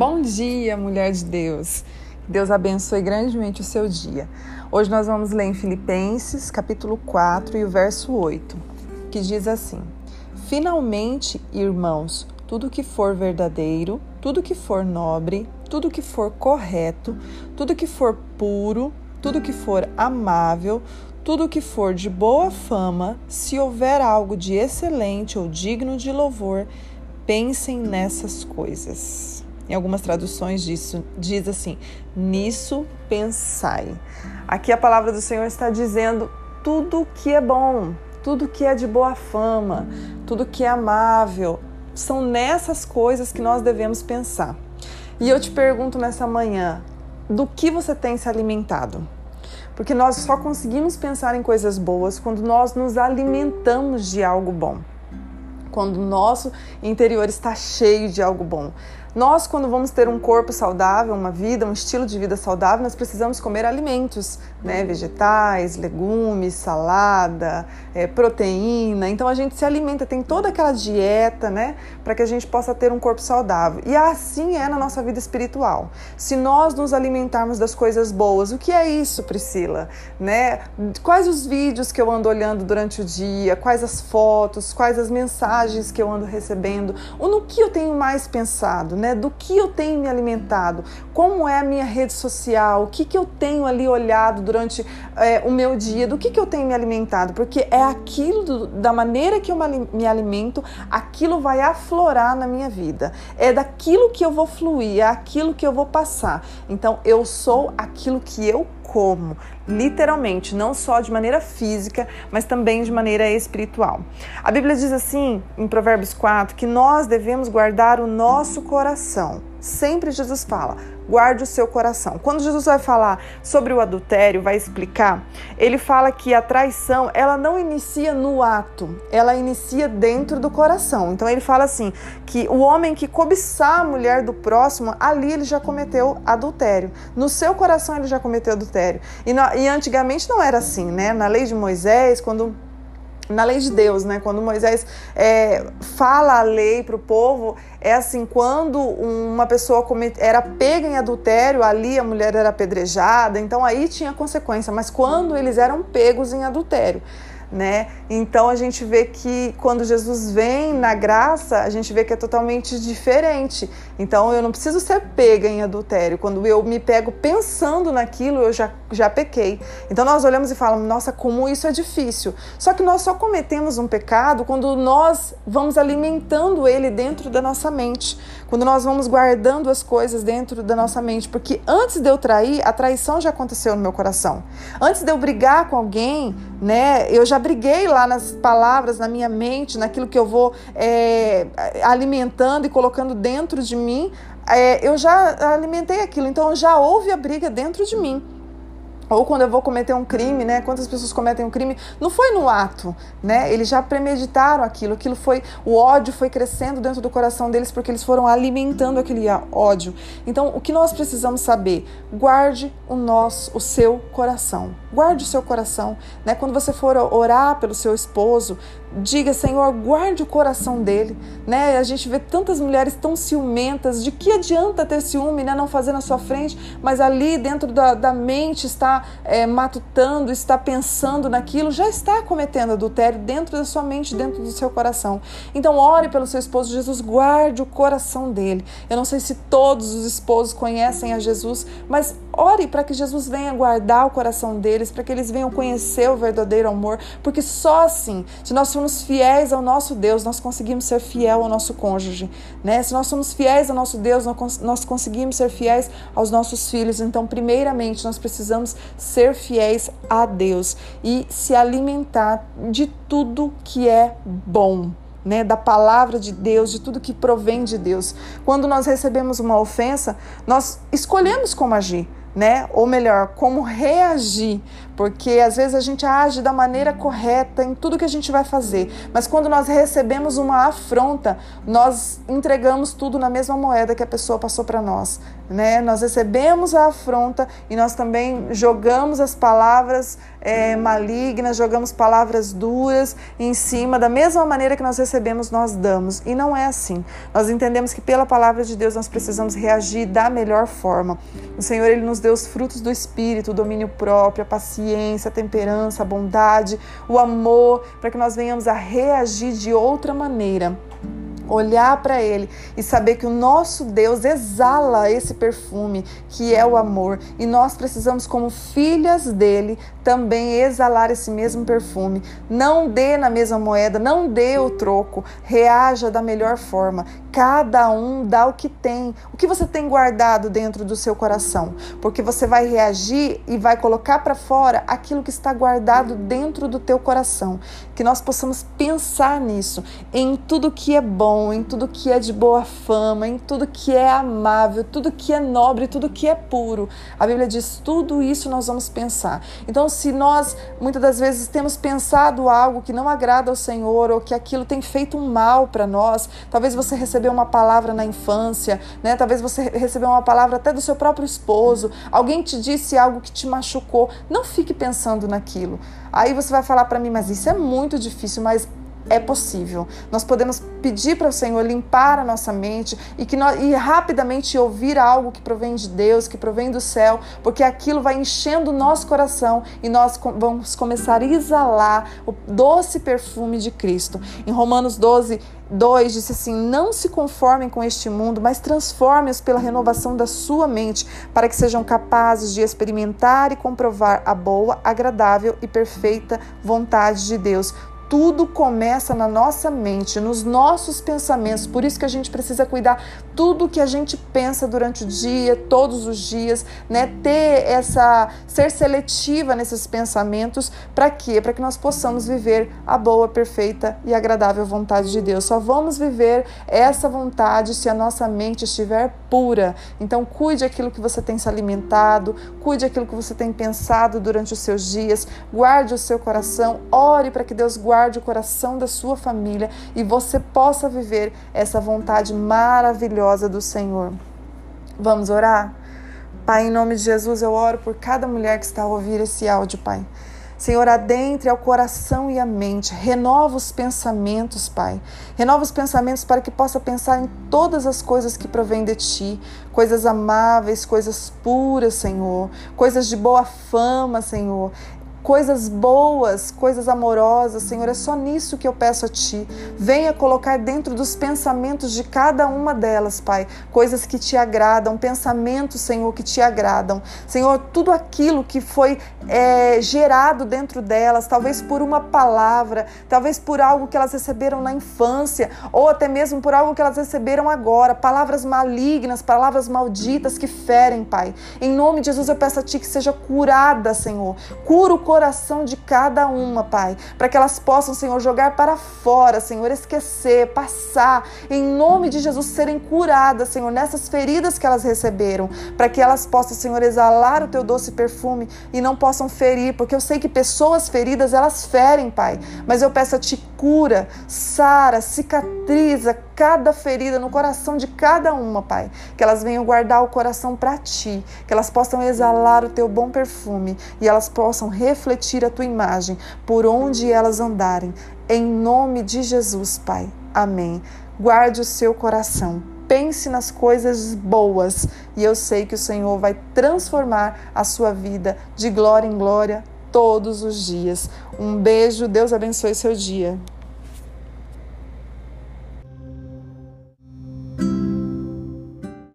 Bom dia, mulher de Deus. Deus abençoe grandemente o seu dia. Hoje nós vamos ler em Filipenses, capítulo 4 e o verso 8, que diz assim: Finalmente, irmãos, tudo que for verdadeiro, tudo que for nobre, tudo que for correto, tudo que for puro, tudo que for amável, tudo que for de boa fama, se houver algo de excelente ou digno de louvor, pensem nessas coisas. Em algumas traduções disso diz assim: nisso pensai. Aqui a palavra do Senhor está dizendo tudo que é bom, tudo que é de boa fama, tudo que é amável, são nessas coisas que nós devemos pensar. E eu te pergunto nessa manhã, do que você tem se alimentado? Porque nós só conseguimos pensar em coisas boas quando nós nos alimentamos de algo bom. Quando o nosso interior está cheio de algo bom. Nós, quando vamos ter um corpo saudável, uma vida, um estilo de vida saudável, nós precisamos comer alimentos, né? Vegetais, legumes, salada, é, proteína. Então a gente se alimenta, tem toda aquela dieta, né? Para que a gente possa ter um corpo saudável. E assim é na nossa vida espiritual. Se nós nos alimentarmos das coisas boas, o que é isso, Priscila? Né? Quais os vídeos que eu ando olhando durante o dia? Quais as fotos? Quais as mensagens que eu ando recebendo? Ou no que eu tenho mais pensado? Né? Do que eu tenho me alimentado, como é a minha rede social, o que, que eu tenho ali olhado durante é, o meu dia, do que, que eu tenho me alimentado, porque é aquilo, do, da maneira que eu me alimento, aquilo vai aflorar na minha vida. É daquilo que eu vou fluir, é aquilo que eu vou passar. Então, eu sou aquilo que eu como, literalmente, não só de maneira física, mas também de maneira espiritual. A Bíblia diz assim, em Provérbios 4, que nós devemos guardar o nosso coração. Sempre Jesus fala: guarde o seu coração. Quando Jesus vai falar sobre o adultério, vai explicar, ele fala que a traição, ela não inicia no ato, ela inicia dentro do coração. Então ele fala assim, que o homem que cobiçar a mulher do próximo, ali ele já cometeu adultério. No seu coração ele já cometeu adultério. E, e antigamente não era assim, né? Na lei de Moisés, quando na lei de Deus, né? Quando Moisés é, fala a lei para o povo, é assim: quando uma pessoa era pega em adultério, ali a mulher era apedrejada, então aí tinha consequência. Mas quando eles eram pegos em adultério, né? Então a gente vê que quando Jesus vem na graça, a gente vê que é totalmente diferente. Então eu não preciso ser pega em adultério. Quando eu me pego pensando naquilo, eu já, já pequei. Então nós olhamos e falamos, nossa, como isso é difícil. Só que nós só cometemos um pecado quando nós vamos alimentando ele dentro da nossa mente. Quando nós vamos guardando as coisas dentro da nossa mente. Porque antes de eu trair, a traição já aconteceu no meu coração. Antes de eu brigar com alguém, né, eu já briguei lá nas palavras, na minha mente, naquilo que eu vou é, alimentando e colocando dentro de mim, é, eu já alimentei aquilo, então já houve a briga dentro de mim ou quando eu vou cometer um crime, né? Quantas pessoas cometem um crime? Não foi no ato, né? Eles já premeditaram aquilo, aquilo foi o ódio foi crescendo dentro do coração deles porque eles foram alimentando aquele ódio. Então, o que nós precisamos saber? Guarde o nosso, o seu coração. Guarde o seu coração, né? Quando você for orar pelo seu esposo, diga, Senhor, guarde o coração dele, né? A gente vê tantas mulheres tão ciumentas, de que adianta ter ciúme, né? Não fazer na sua frente, mas ali dentro da, da mente está é, matutando, está pensando naquilo, já está cometendo adultério dentro da sua mente, dentro do seu coração. Então, ore pelo seu esposo, Jesus, guarde o coração dele. Eu não sei se todos os esposos conhecem a Jesus, mas ore para que Jesus venha guardar o coração para que eles venham conhecer o verdadeiro amor, porque só assim, se nós somos fiéis ao nosso Deus, nós conseguimos ser fiel ao nosso cônjuge, né? Se nós somos fiéis ao nosso Deus, nós conseguimos ser fiéis aos nossos filhos. Então, primeiramente, nós precisamos ser fiéis a Deus e se alimentar de tudo que é bom. Né, da palavra de Deus, de tudo que provém de Deus. Quando nós recebemos uma ofensa, nós escolhemos como agir. Né? Ou melhor, como reagir, porque às vezes a gente age da maneira correta em tudo que a gente vai fazer, mas quando nós recebemos uma afronta, nós entregamos tudo na mesma moeda que a pessoa passou para nós, né? Nós recebemos a afronta e nós também jogamos as palavras é, malignas, jogamos palavras duras em cima, da mesma maneira que nós recebemos, nós damos. E não é assim. Nós entendemos que pela palavra de Deus nós precisamos reagir da melhor forma. O Senhor ele nos deu os frutos do Espírito, o domínio próprio, a paciência, a temperança, a bondade, o amor, para que nós venhamos a reagir de outra maneira olhar para Ele e saber que o nosso Deus exala esse perfume que é o amor e nós precisamos, como filhas dele, também exalar esse mesmo perfume. Não dê na mesma moeda, não dê o troco, reaja da melhor forma. Cada um dá o que tem, o que você tem guardado dentro do seu coração, porque você vai reagir e vai colocar para fora aquilo que está guardado dentro do teu coração. Que nós possamos pensar nisso, em tudo que é bom em tudo que é de boa fama, em tudo que é amável, tudo que é nobre, tudo que é puro. A Bíblia diz: tudo isso nós vamos pensar. Então, se nós muitas das vezes temos pensado algo que não agrada ao Senhor ou que aquilo tem feito um mal para nós, talvez você recebeu uma palavra na infância, né? Talvez você recebeu uma palavra até do seu próprio esposo, alguém te disse algo que te machucou. Não fique pensando naquilo. Aí você vai falar para mim, mas isso é muito difícil, mas é possível. Nós podemos pedir para o Senhor limpar a nossa mente e que nós, e rapidamente ouvir algo que provém de Deus, que provém do céu, porque aquilo vai enchendo o nosso coração e nós vamos começar a exalar o doce perfume de Cristo. Em Romanos 12, 2 disse assim: Não se conformem com este mundo, mas transformem-os pela renovação da sua mente, para que sejam capazes de experimentar e comprovar a boa, agradável e perfeita vontade de Deus tudo começa na nossa mente, nos nossos pensamentos. Por isso que a gente precisa cuidar tudo que a gente pensa durante o dia, todos os dias, né? Ter essa ser seletiva nesses pensamentos, para quê? Para que nós possamos viver a boa, perfeita e agradável vontade de Deus. Só vamos viver essa vontade se a nossa mente estiver pura. Então cuide aquilo que você tem se alimentado, cuide aquilo que você tem pensado durante os seus dias, guarde o seu coração, ore para que Deus guarde o coração da sua família e você possa viver essa vontade maravilhosa do Senhor. Vamos orar? Pai, em nome de Jesus, eu oro por cada mulher que está a ouvir esse áudio, Pai. Senhor, adentre ao coração e à mente, renova os pensamentos, Pai. Renova os pensamentos para que possa pensar em todas as coisas que provêm de Ti, coisas amáveis, coisas puras, Senhor, coisas de boa fama, Senhor coisas boas, coisas amorosas, Senhor, é só nisso que eu peço a Ti. Venha colocar dentro dos pensamentos de cada uma delas, Pai, coisas que te agradam, pensamentos, Senhor, que te agradam. Senhor, tudo aquilo que foi é, gerado dentro delas, talvez por uma palavra, talvez por algo que elas receberam na infância, ou até mesmo por algo que elas receberam agora, palavras malignas, palavras malditas que ferem, Pai. Em nome de Jesus, eu peço a Ti que seja curada, Senhor. Cura o coração de cada uma, Pai, para que elas possam, Senhor, jogar para fora, Senhor, esquecer, passar, em nome de Jesus, serem curadas, Senhor, nessas feridas que elas receberam, para que elas possam, Senhor, exalar o teu doce perfume e não possam ferir, porque eu sei que pessoas feridas, elas ferem, Pai, mas eu peço a Ti cura, sara, cicatriza cada ferida no coração de cada uma, Pai, que elas venham guardar o coração para Ti, que elas possam exalar o Teu bom perfume e elas possam refletir a tua imagem por onde elas andarem. Em nome de Jesus, Pai. Amém. Guarde o seu coração. Pense nas coisas boas e eu sei que o Senhor vai transformar a sua vida de glória em glória todos os dias. Um beijo, Deus abençoe seu dia.